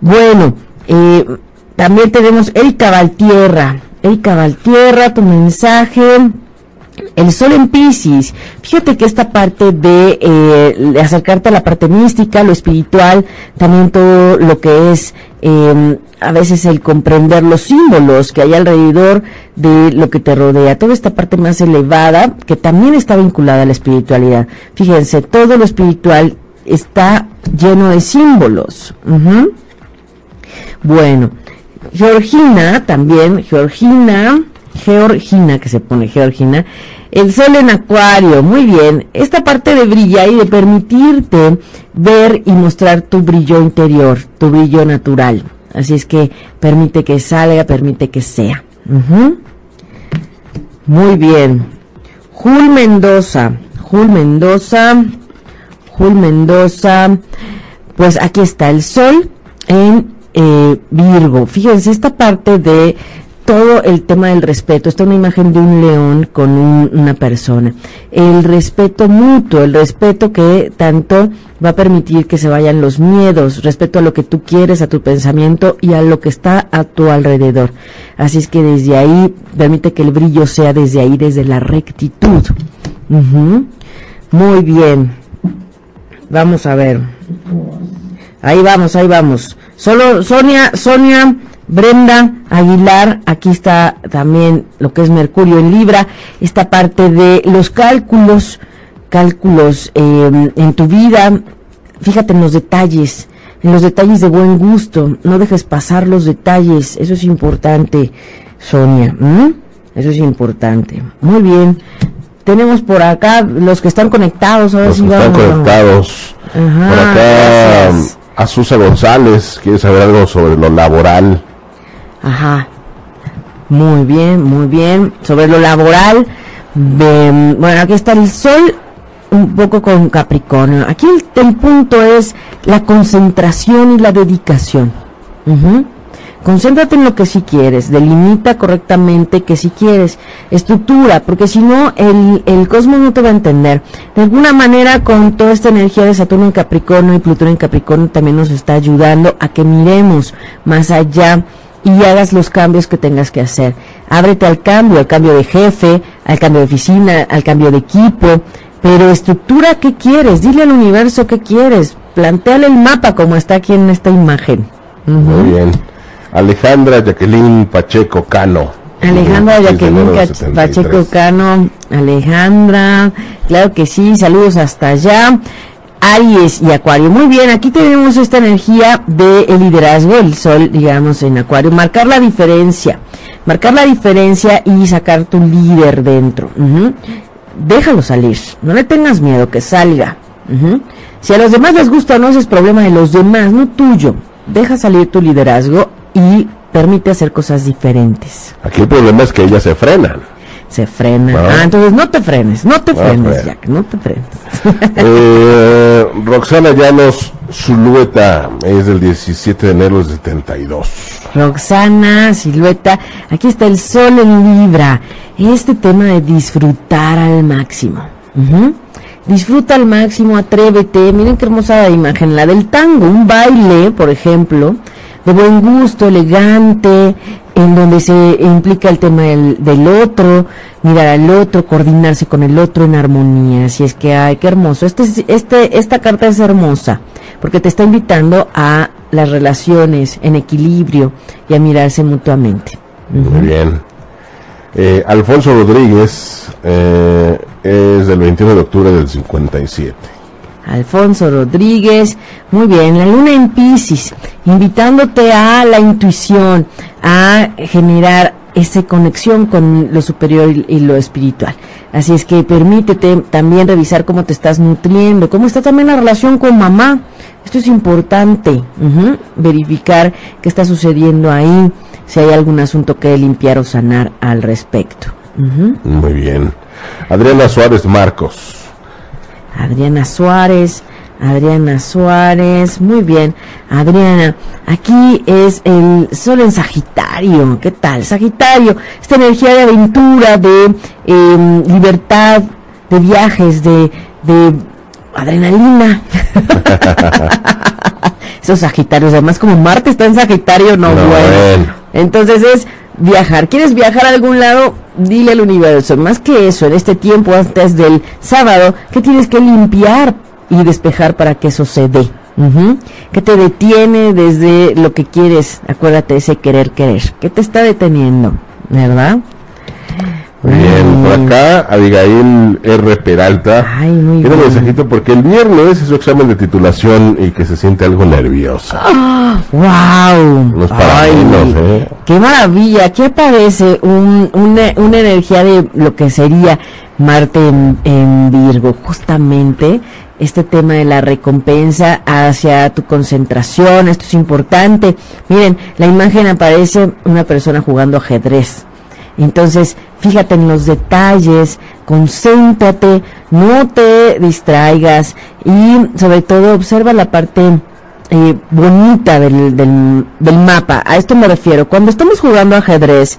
Bueno, eh, también tenemos el Cabaltierra. El Cabaltierra, tu mensaje. El sol en Pisces, fíjate que esta parte de, eh, acercarte a la parte mística, lo espiritual, también todo lo que es em, a veces el comprender los símbolos que hay alrededor de lo que te rodea, toda esta parte más elevada que también está vinculada a la espiritualidad. Fíjense, todo lo espiritual está lleno de símbolos. Bueno, Georgina también, Georgina, Georgina, que se pone Georgina, el sol en acuario, muy bien. Esta parte de brillar y de permitirte ver y mostrar tu brillo interior, tu brillo natural. Así es que permite que salga, permite que sea. Muy bien. Jul Mendoza, Jul Mendoza, Jul Mendoza. Pues aquí está el sol en eh, Virgo. Fíjense, esta parte de todo el tema del respeto. Está una imagen de un león con una persona. El respeto mutuo, el respeto que tanto va a permitir que se vayan los miedos, respeto a lo que tú quieres, a tu pensamiento y a lo que está a tu alrededor. Así es que desde ahí permite que el brillo sea desde ahí, desde la rectitud. Muy bien. Vamos a ver. Ahí vamos, ahí vamos. Solo Sonia, Sonia Brenda Aguilar, aquí está también lo que es Mercurio en Libra, esta parte de los cálculos, cálculos em, en tu vida, fíjate en los detalles, en los detalles de buen gusto, no dejes pasar los detalles, eso es importante, Sonia, eso es importante. Muy bien, tenemos por acá los que están conectados, ahora los que están conectados. por acá, Azusa González, quiere saber algo sobre lo laboral. Ajá. Muy bien, muy bien. Sobre lo laboral, bueno, aquí está el sol un poco con Capricornio. Aquí el, punto es la concentración y la dedicación. Concéntrate en lo que sí quieres, delimita correctamente que sí quieres, estructura, porque si no, el, el cosmos no te va a entender. De alguna manera, con toda esta energía de Saturno en Capricornio y Plutón en Capricornio, también nos está ayudando a que miremos más allá y hagas los cambios que tengas que hacer. Ábrete al cambio, al cambio de jefe, al cambio de oficina, al cambio de equipo, pero estructura qué quieres, dile al universo qué quieres, planteale el mapa como está aquí en esta imagen. Muy bien. Alejandra Jacqueline Pacheco Cano. Alejandra Jacqueline Pacheco Cano, Alejandra, claro que sí, saludos hasta allá. Aries y Acuario. Muy bien, aquí tenemos esta energía de liderazgo, el sol, digamos, en Acuario. Marcar la diferencia, marcar la diferencia y sacar tu líder dentro. Déjalo salir, no le tengas miedo, que salga. Si a los demás les gusta no, es problema de los demás, no tuyo. Deja salir tu liderazgo y permite hacer cosas diferentes. Aquí el problema es que ellas se frenan se frena. Ah, entonces no te frenes, no te ah, frenes, Jack, no te frenes. eh, (laughs) Roxana Llanos Silueta es del 17 de enero del 72. Roxana Silueta, aquí está el sol en Libra. Este tema de disfrutar al máximo. Disfruta al máximo, atrévete. Miren qué hermosa imagen, la del tango, un baile, por ejemplo, de buen gusto, elegante, en donde se implica el tema del, otro, mirar al otro, coordinarse con el otro en armonía. Así es que, ay, qué hermoso. Este, este, esta carta es hermosa porque te está invitando a las relaciones en equilibrio y a mirarse mutuamente. Muy bien. Eh, Alfonso Rodríguez eh, es del 21 de octubre del 57. Alfonso Rodríguez. Muy bien, la luna en Pisces, invitándote a la intuición, a generar esa conexión con lo superior y, lo espiritual. Así es que permítete también revisar cómo te estás nutriendo, cómo está también la relación con mamá. Esto es importante, verificar qué está sucediendo ahí, si hay algún asunto que limpiar o sanar al respecto. Muy bien. Adriana Suárez Marcos. Adriana Suárez, Adriana Suárez, muy bien. Adriana, aquí es el sol en Sagitario. ¿Qué tal? Sagitario, esta energía de aventura, de em, libertad, de viajes, de, de adrenalina. (laughs) Esos Sagitarios, además como Marte está en Sagitario, no, bueno. Entonces es viajar. ¿Quieres viajar a algún lado? Dile al universo, más que eso, en este tiempo antes del sábado, que tienes que limpiar y despejar para que eso se dé. ¿Qué te detiene desde lo que quieres? Acuérdate ese querer querer. ¿Qué te está deteniendo? ¿Verdad? Bien, por acá Abigail R. Peralta Ay, muy tiene un mensajito porque el viernes es su examen de titulación y que se siente algo nerviosa. ¡Wow! No es para menos, ¿eh? ¡Qué maravilla! Aquí aparece un, una, una energía de lo que sería Marte en, en Virgo, justamente este tema de la recompensa hacia tu concentración, esto es importante. Miren, la imagen aparece una persona jugando ajedrez. Entonces, fíjate en los detalles, concéntrate, no te distraigas y sobre todo observa la parte eh, bonita del, del, del mapa. A esto me refiero. Cuando estamos jugando ajedrez,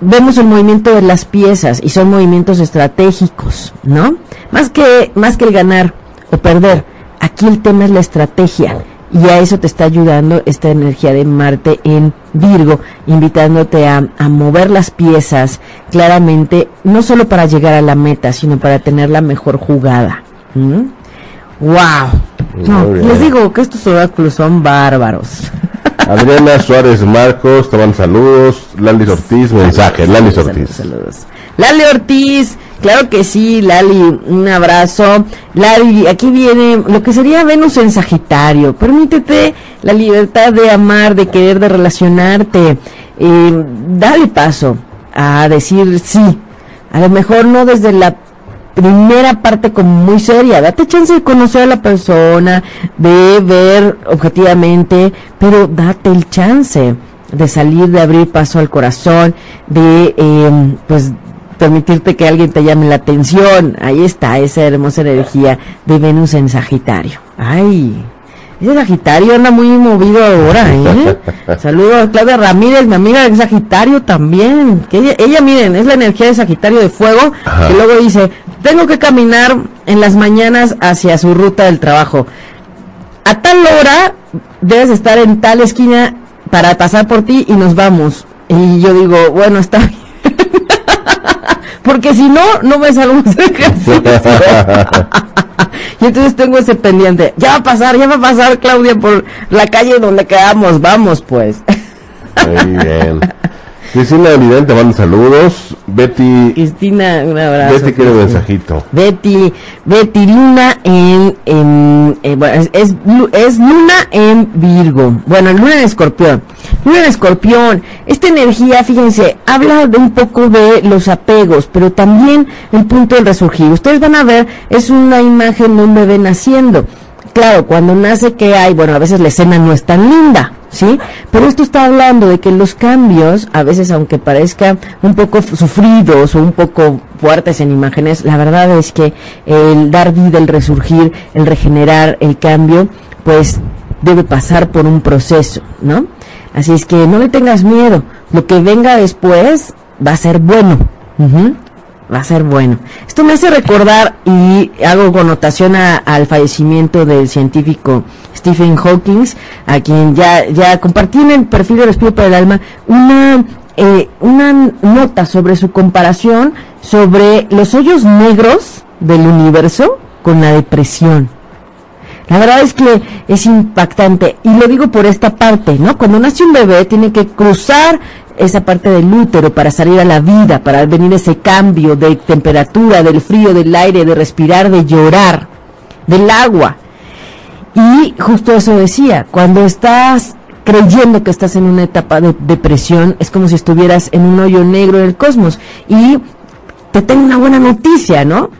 vemos el movimiento de las piezas y son movimientos estratégicos, ¿no? Más que, más que el ganar o perder. Aquí el tema es la estrategia. Y a eso te está ayudando esta energía de Marte en Virgo, invitándote a, a mover las piezas claramente, no solo para llegar a la meta, sino para tener la mejor jugada. ¿Mm? ¡Wow! No, les digo que estos oráculos son bárbaros. (laughs) Adriana Suárez Marcos, te mando saludos. Lali Ortiz, mensaje. Lali Saludos, Ortiz. saludos. Lali Ortiz, claro que sí, Lali, un abrazo. Lali, aquí viene lo que sería Venus en Sagitario. Permítete la libertad de amar, de querer, de relacionarte. Eh, dale paso a decir sí. A lo mejor no desde la primera parte como muy seria, date chance de conocer a la persona, de ver objetivamente, pero date el chance de salir, de abrir paso al corazón, de eh, pues permitirte que alguien te llame la atención. Ahí está esa hermosa energía de Venus en Sagitario. Ay, ese Sagitario anda muy movido ahora, ¿eh? (laughs) Saludos a Claudia Ramírez, mi amiga de Sagitario también. Que ella, ella, miren, es la energía de Sagitario de fuego, Ajá. que luego dice, tengo que caminar en las mañanas hacia su ruta del trabajo. A tal hora debes estar en tal esquina para pasar por ti y nos vamos. Y yo digo, bueno, está (laughs) bien. Porque si no, no me ejercicio. (laughs) y entonces tengo ese pendiente. Ya va a pasar, ya va a pasar Claudia por la calle donde quedamos. Vamos pues. Muy bien. Cristina Vidente, te mando saludos. Betty, Cristina, un abrazo. Betty quiere un mensajito. Betty, Betty Luna en, en eh, bueno, es, es Luna en Virgo, bueno, Luna en Escorpión, Luna en Escorpión, esta energía, fíjense, habla de un poco de los apegos, pero también el punto del resurgir. Ustedes van a ver, es una imagen de un bebé naciendo. Claro, cuando nace que hay, bueno, a veces la escena no es tan linda, ¿sí? Pero esto está hablando de que los cambios, a veces aunque parezca un poco sufridos o un poco fuertes en imágenes, la verdad es que el dar vida, el resurgir, el regenerar, el cambio, pues debe pasar por un proceso, ¿no? Así es que no le tengas miedo, lo que venga después va a ser bueno. Ujú va a ser bueno. Esto me hace recordar y hago connotación a- al fallecimiento del científico Stephen Hawking, a quien ya, ya compartí en el perfil de Respiro para el Alma una, eh, una nota sobre su comparación sobre los hoyos negros del universo con la depresión. La verdad es que es impactante y lo digo por esta parte, ¿no? Cuando nace un bebé tiene que cruzar esa parte del útero para salir a la vida, para venir ese cambio de temperatura, del frío, del aire, de respirar, de llorar, del agua. Y justo eso decía, cuando estás creyendo que estás en una etapa de depresión, es como si estuvieras en un hoyo negro del cosmos. Y te tengo una buena noticia, ¿no?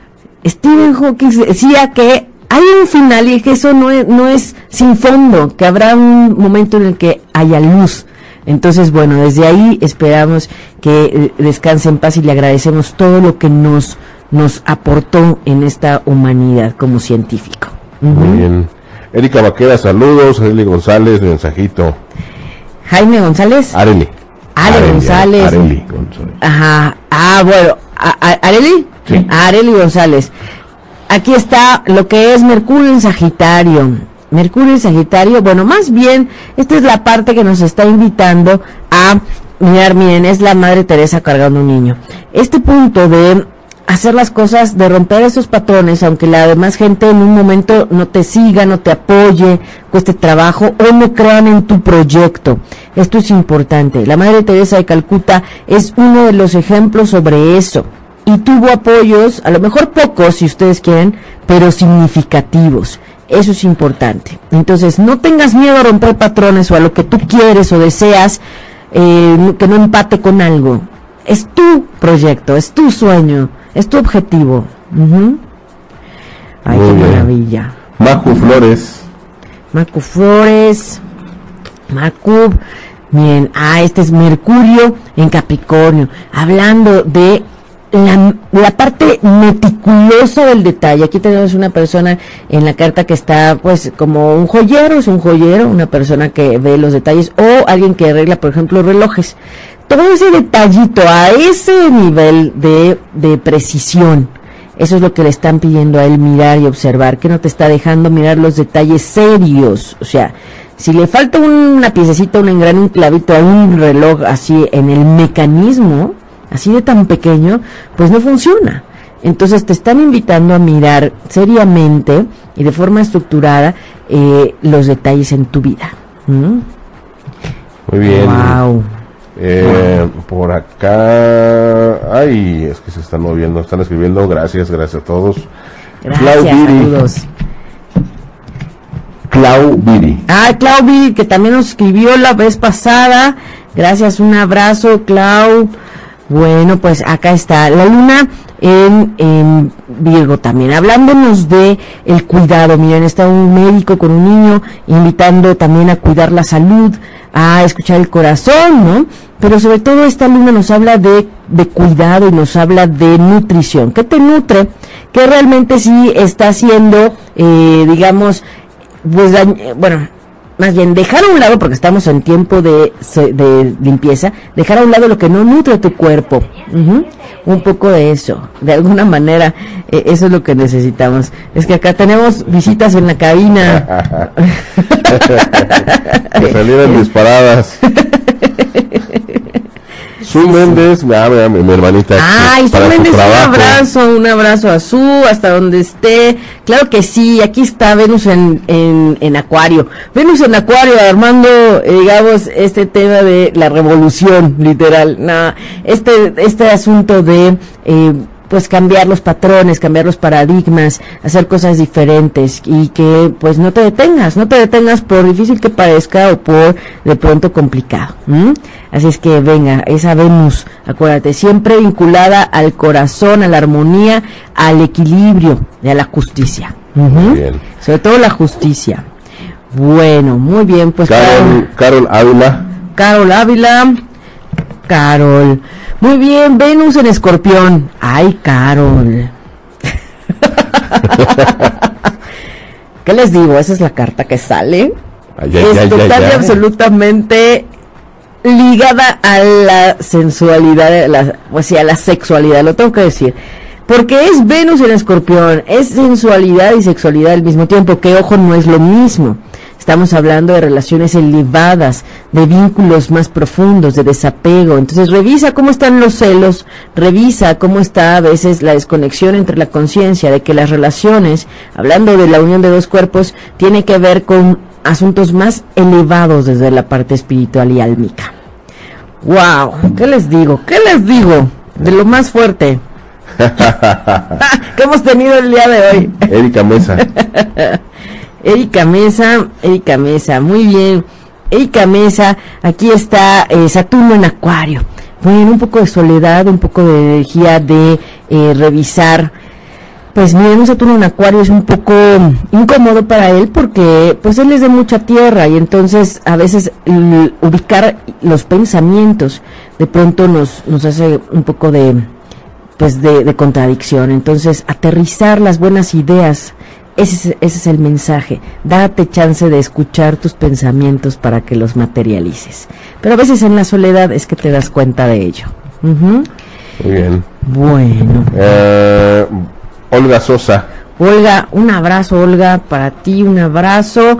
Stephen Hawking decía que hay un final y que eso no es, no es sin fondo, que habrá un momento en el que haya luz. Entonces, bueno, desde ahí esperamos que eh, descanse en paz y le agradecemos todo lo que nos, nos aportó en esta humanidad como científico. Muy bien. Erika Vaquera, saludos. Arely González, mensajito. Jaime González. Arely. Ale González. Arely González. Ajá. Ah, bueno. ¿Areli? Sí. Areli González. Aquí está lo que es Mercurio en Sagitario. Mercurio en Sagitario, bueno, más bien, esta es la parte que nos está invitando a mirar, miren, es la Madre Teresa cargando un niño. Este punto de hacer las cosas, de romper esos patrones, aunque la demás gente en un momento no te siga, no te apoye, cueste trabajo o no crean en tu proyecto. Esto es importante. La Madre Teresa de Calcuta es uno de los ejemplos sobre eso. Y tuvo apoyos, a lo mejor pocos si ustedes quieren, pero significativos. Eso es importante. Entonces, no tengas miedo a romper patrones o a lo que tú quieres o deseas eh, que no empate con algo. Es tu proyecto, es tu sueño, es tu objetivo. Ay, qué maravilla. Macu Flores. Macu Flores. Macu. Bien, ah, este es Mercurio en Capricornio. Hablando de la, parte meticulosa del detalle. Aquí tenemos una persona en la carta que está, pues, como un joyero, es un joyero, una persona que ve los detalles, o alguien que arregla, por ejemplo, relojes. Todo ese detallito a ese nivel de, de precisión. Eso es lo que le están pidiendo a él mirar y observar, que no te está dejando mirar los detalles serios. O sea, si le falta una piececita, un engrane, un clavito a un reloj así en el mecanismo, así de tan pequeño, pues no funciona. Entonces te están invitando a mirar seriamente y de forma estructurada eh, los detalles en tu vida. ¿Mm? Muy bien. Wow. Eh, por acá, ay, es que se están moviendo, están escribiendo. Gracias, gracias a todos. Gracias, saludos. Clau Viri. Ah, Clau Viri, que también nos escribió la vez pasada. Gracias, un abrazo, Clau. Bueno, pues acá está la luna en, Virgo también, hablándonos de el cuidado. Miren, está un médico con un niño invitando también a cuidar la salud, a escuchar el corazón, ¿no? Pero sobre todo esta luna nos habla de, de cuidado y nos habla de nutrición. ¿Qué te nutre? Que realmente sí está haciendo, eh, digamos, pues, bueno, más bien dejar a un lado, porque estamos en tiempo de, de limpieza, dejar a un lado lo que no nutre tu cuerpo. Un poco de eso, de alguna manera, eh, eso es lo que necesitamos. Es que acá tenemos visitas en la cabina. (laughs) salieron disparadas. (laughs) Su Méndez, mi, hermanita. Ay, Su Méndez, un abrazo, un abrazo a Su, hasta donde esté. Claro que sí, aquí está Venus en, en, en Acuario. Venus en Acuario, armando, eh, digamos, este tema de la revolución, literal. Este, este asunto de, eh, pues cambiar los patrones, cambiar los paradigmas, hacer cosas diferentes y que pues no te detengas, no te detengas por difícil que parezca o por de pronto complicado. Así es que venga, esa Venus, acuérdate, siempre vinculada al corazón, a la armonía, al equilibrio y a la justicia. Sobre todo la justicia. Bueno, muy bien, pues Carol, Carol Ávila. Carol Ávila. Carol. Muy bien, Venus en escorpión. Ay, Carol. (laughs) ¿Qué les digo? Esa es la carta que sale. es total y absolutamente ligada a la sensualidad, la, o sea, a la sexualidad, lo tengo que decir. Porque es Venus en escorpión, es sensualidad y sexualidad al mismo tiempo, que ojo no es lo mismo. Estamos hablando de relaciones elevadas, de vínculos más profundos, de desapego. Entonces revisa cómo están los celos, revisa cómo está a veces la desconexión entre la conciencia de que las relaciones, hablando de la unión de dos cuerpos, tiene que ver con asuntos más elevados desde la parte espiritual y álmica. ¡Wow! ¿Qué les digo? ¿Qué les digo? De lo más fuerte. (laughs) que hemos tenido el día de hoy. Erika Mesa. (laughs) Erika Mesa, Erika Mesa, muy bien. Erika Mesa, aquí está eh, Saturno en Acuario. Bueno, un poco de soledad, un poco de energía de eh, revisar. Pues miren, un Saturno en Acuario es un poco incómodo para él porque pues él es de mucha tierra y entonces a veces ubicar los pensamientos de pronto nos, nos hace un poco de pues de, de contradicción. Entonces aterrizar las buenas ideas ese es, el mensaje. Date chance de escuchar tus pensamientos para que los materialices. Pero a veces en la soledad es que te das cuenta de ello. Muy bien. Bueno. Eh, Olga Sosa. Olga, un abrazo, Olga, para ti, un abrazo.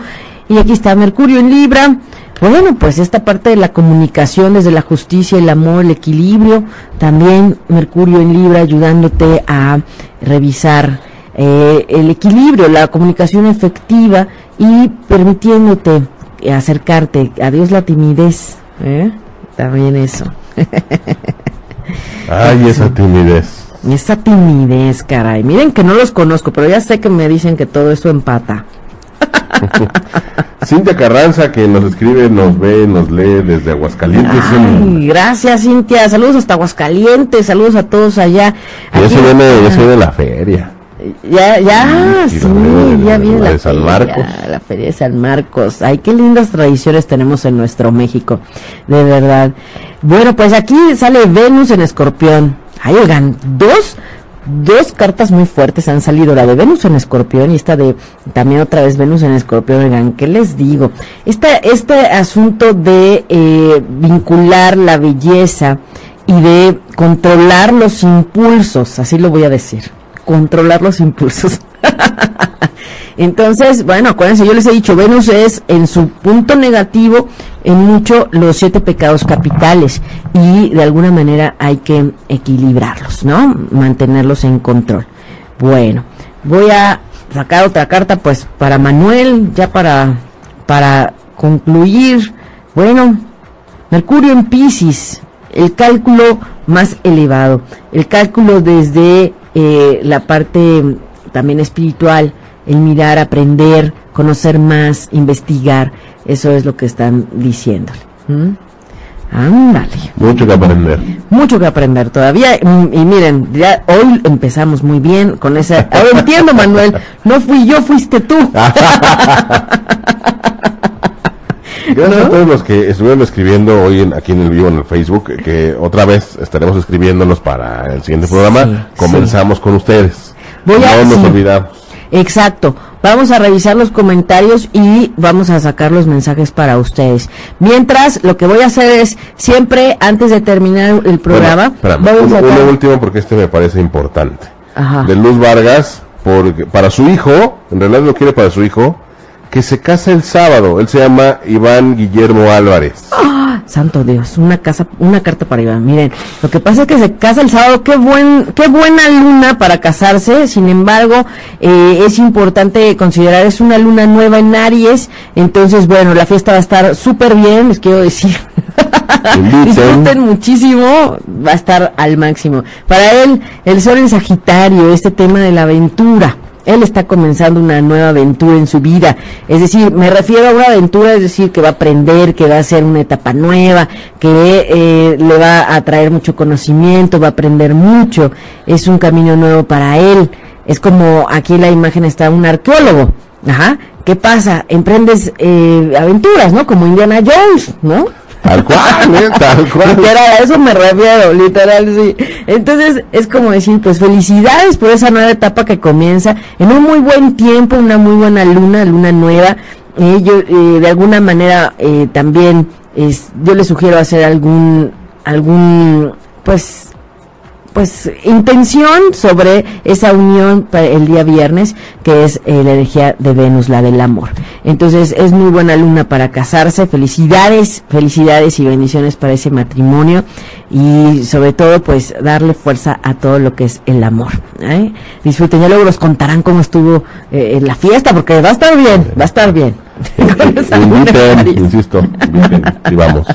Y aquí está Mercurio en Libra. Bueno, pues esta parte de la comunicación desde la justicia, el amor, el equilibrio, también Mercurio en Libra ayudándote a revisar eh, el equilibrio, la comunicación efectiva y permitiéndote acercarte. Adiós la timidez, ¿eh? también eso. (laughs) Ay, esa timidez. Esa timidez, caray. Miren que no los conozco, pero ya sé que me dicen que todo eso empata. (laughs) Cintia Carranza, que nos escribe, nos ve, nos lee desde Aguascalientes. Ay, gracias, Cintia. Saludos hasta Aguascalientes. Saludos a todos allá. Ya se, viene, ya se viene la feria. Ya, ya, sí, ya viene la, de San feria, Marcos. la feria de San Marcos. Ay, qué lindas tradiciones tenemos en nuestro México, de verdad. Bueno, pues aquí sale Venus en Escorpión. Ay, oigan, dos, dos cartas muy fuertes han salido, la de Venus en Escorpión y esta de también otra vez Venus en Escorpión. Oigan, ¿qué les digo? Este, este asunto de eh, vincular la belleza y de controlar los impulsos, así lo voy a decir controlar los impulsos. (laughs) Entonces, bueno, acuérdense, yo les he dicho, Venus es en su punto negativo en mucho los siete pecados capitales y de alguna manera hay que equilibrarlos, ¿no? Mantenerlos en control. Bueno, voy a sacar otra carta pues para Manuel, ya para, para concluir. Bueno, Mercurio en Pisces, el cálculo más elevado, el cálculo desde eh, la parte también espiritual, el mirar, aprender, conocer más, investigar, eso es lo que están diciéndole. ¿Mm? Ándale. Mucho que aprender. Mucho que aprender todavía. Y, miren, ya hoy empezamos muy bien con esa. (laughs) Ahora entiendo, Manuel. No fui yo, fuiste tú. (laughs) Gracias ¿No? a todos los que estuvieron escribiendo hoy en- aquí en el vivo en el Facebook, que, otra vez estaremos escribiéndonos para el siguiente programa. Sí, Comenzamos con ustedes. Voy a- no nos sí. olvidamos. Exacto. Vamos a revisar los comentarios y vamos a sacar los mensajes para ustedes. Mientras, lo que voy a hacer es, siempre antes de terminar el programa, Bueno, espérame, voy a uno, último porque este me parece importante. Ajá. De Luz Vargas, porque, para su hijo, en realidad lo quiere para su hijo, que se casa el sábado. Él se llama Iván Guillermo Álvarez. ¡Ah! Santo Dios, una casa, una carta para Iván. Miren, lo que pasa es que se casa el sábado, qué buen, qué buena luna para casarse. Sin embargo, eh, es importante considerar es una luna nueva en Aries. Entonces, bueno, la fiesta va a estar súper bien, les quiero decir. (laughs) Disfruten muchísimo, va a estar al máximo. Para él, el sol en Sagitario, este tema de la aventura. Él está comenzando una nueva aventura en su vida. Es decir, me refiero a una aventura, es decir, que va a aprender, que va a ser una etapa nueva, que eh, le va a traer mucho conocimiento, va a aprender mucho. Es un camino nuevo para él. Es como aquí la imagen está un arqueólogo. Ajá. ¿Qué pasa? Emprendes eh, aventuras, ¿no? Como Indiana Jones, ¿no? Tal cual, ¿eh? tal (laughs) cual. Literal, a eso me refiero, literal, sí. Entonces, es como decir, pues felicidades por esa nueva etapa que comienza en un muy buen tiempo, una muy buena luna, luna nueva. Eh, yo, eh, de alguna manera, eh, también, es, yo le sugiero hacer algún, algún, pues, pues intención sobre esa unión para el día viernes que es eh, la energía de Venus, la del amor. Entonces es muy buena luna para casarse. Felicidades, felicidades y bendiciones para ese matrimonio y sobre todo pues darle fuerza a todo lo que es el amor. ¿eh? Disfruten, ya luego los contarán cómo estuvo eh, la fiesta porque va a estar bien, va a estar bien. Inviten, Aries. insisto, inviten, y vamos.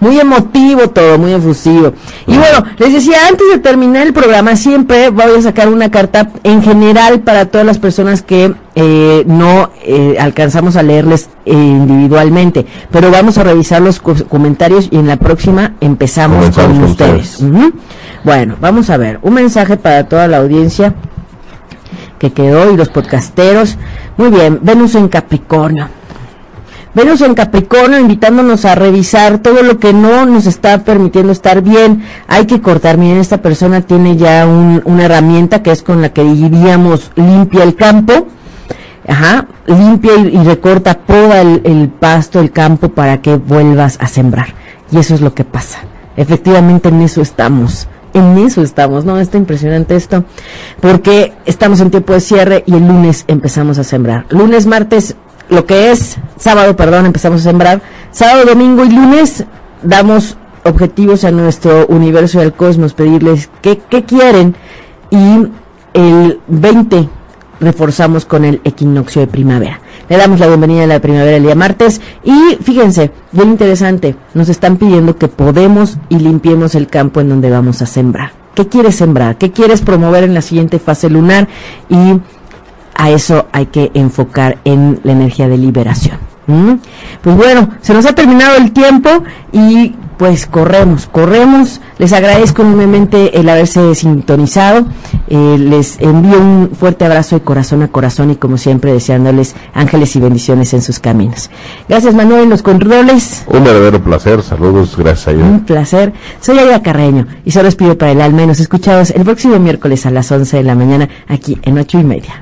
Muy emotivo todo, muy efusivo. Y bueno, les decía, antes de terminar el programa, siempre voy a sacar una carta en general para todas las personas que eh, no eh, alcanzamos a leerles eh, individualmente. Pero vamos a revisar los co- comentarios y en la próxima empezamos con con ustedes. Bueno, vamos a ver. Un mensaje para toda la audiencia que quedó y los podcasteros. Muy bien, Venus en Capricornio. Venus en Capricornio invitándonos a revisar todo lo que no nos está permitiendo estar bien. Hay que cortar. Miren, esta persona tiene ya un- una herramienta que es con la que diríamos limpia el campo. Ajá, limpia y, recorta poda el, el pasto, el campo para que vuelvas a sembrar. Y eso es lo que pasa. Efectivamente en eso estamos. En eso estamos, ¿no? Está impresionante esto. Porque estamos en tiempo de cierre y el lunes empezamos a sembrar. Lunes, martes, lo que es sábado, perdón, empezamos a sembrar. Sábado, domingo y lunes damos objetivos a nuestro universo y al cosmos, pedirles qué, qué quieren y el 20 reforzamos con el equinoccio de primavera. Le damos la bienvenida a la primavera el día martes y fíjense, bien interesante, nos están pidiendo que podemos y limpiemos el campo en donde vamos a sembrar. ¿Qué quieres sembrar? ¿Qué quieres promover en la siguiente fase lunar? Y a eso hay que enfocar en la energía de liberación. ¿Mm? Pues bueno, se nos ha terminado el tiempo y pues corremos, corremos. Les agradezco enormemente el haberse sintonizado. Eh, les envío un fuerte abrazo de corazón a corazón y como siempre deseándoles ángeles y bendiciones en sus caminos. Gracias Manuel en los controles. Un verdadero placer, saludos, gracias a Un placer. Soy Aida Carreño y solo les pido para el alma y nos escuchamos el próximo miércoles a las 11 de la mañana aquí en ocho y media.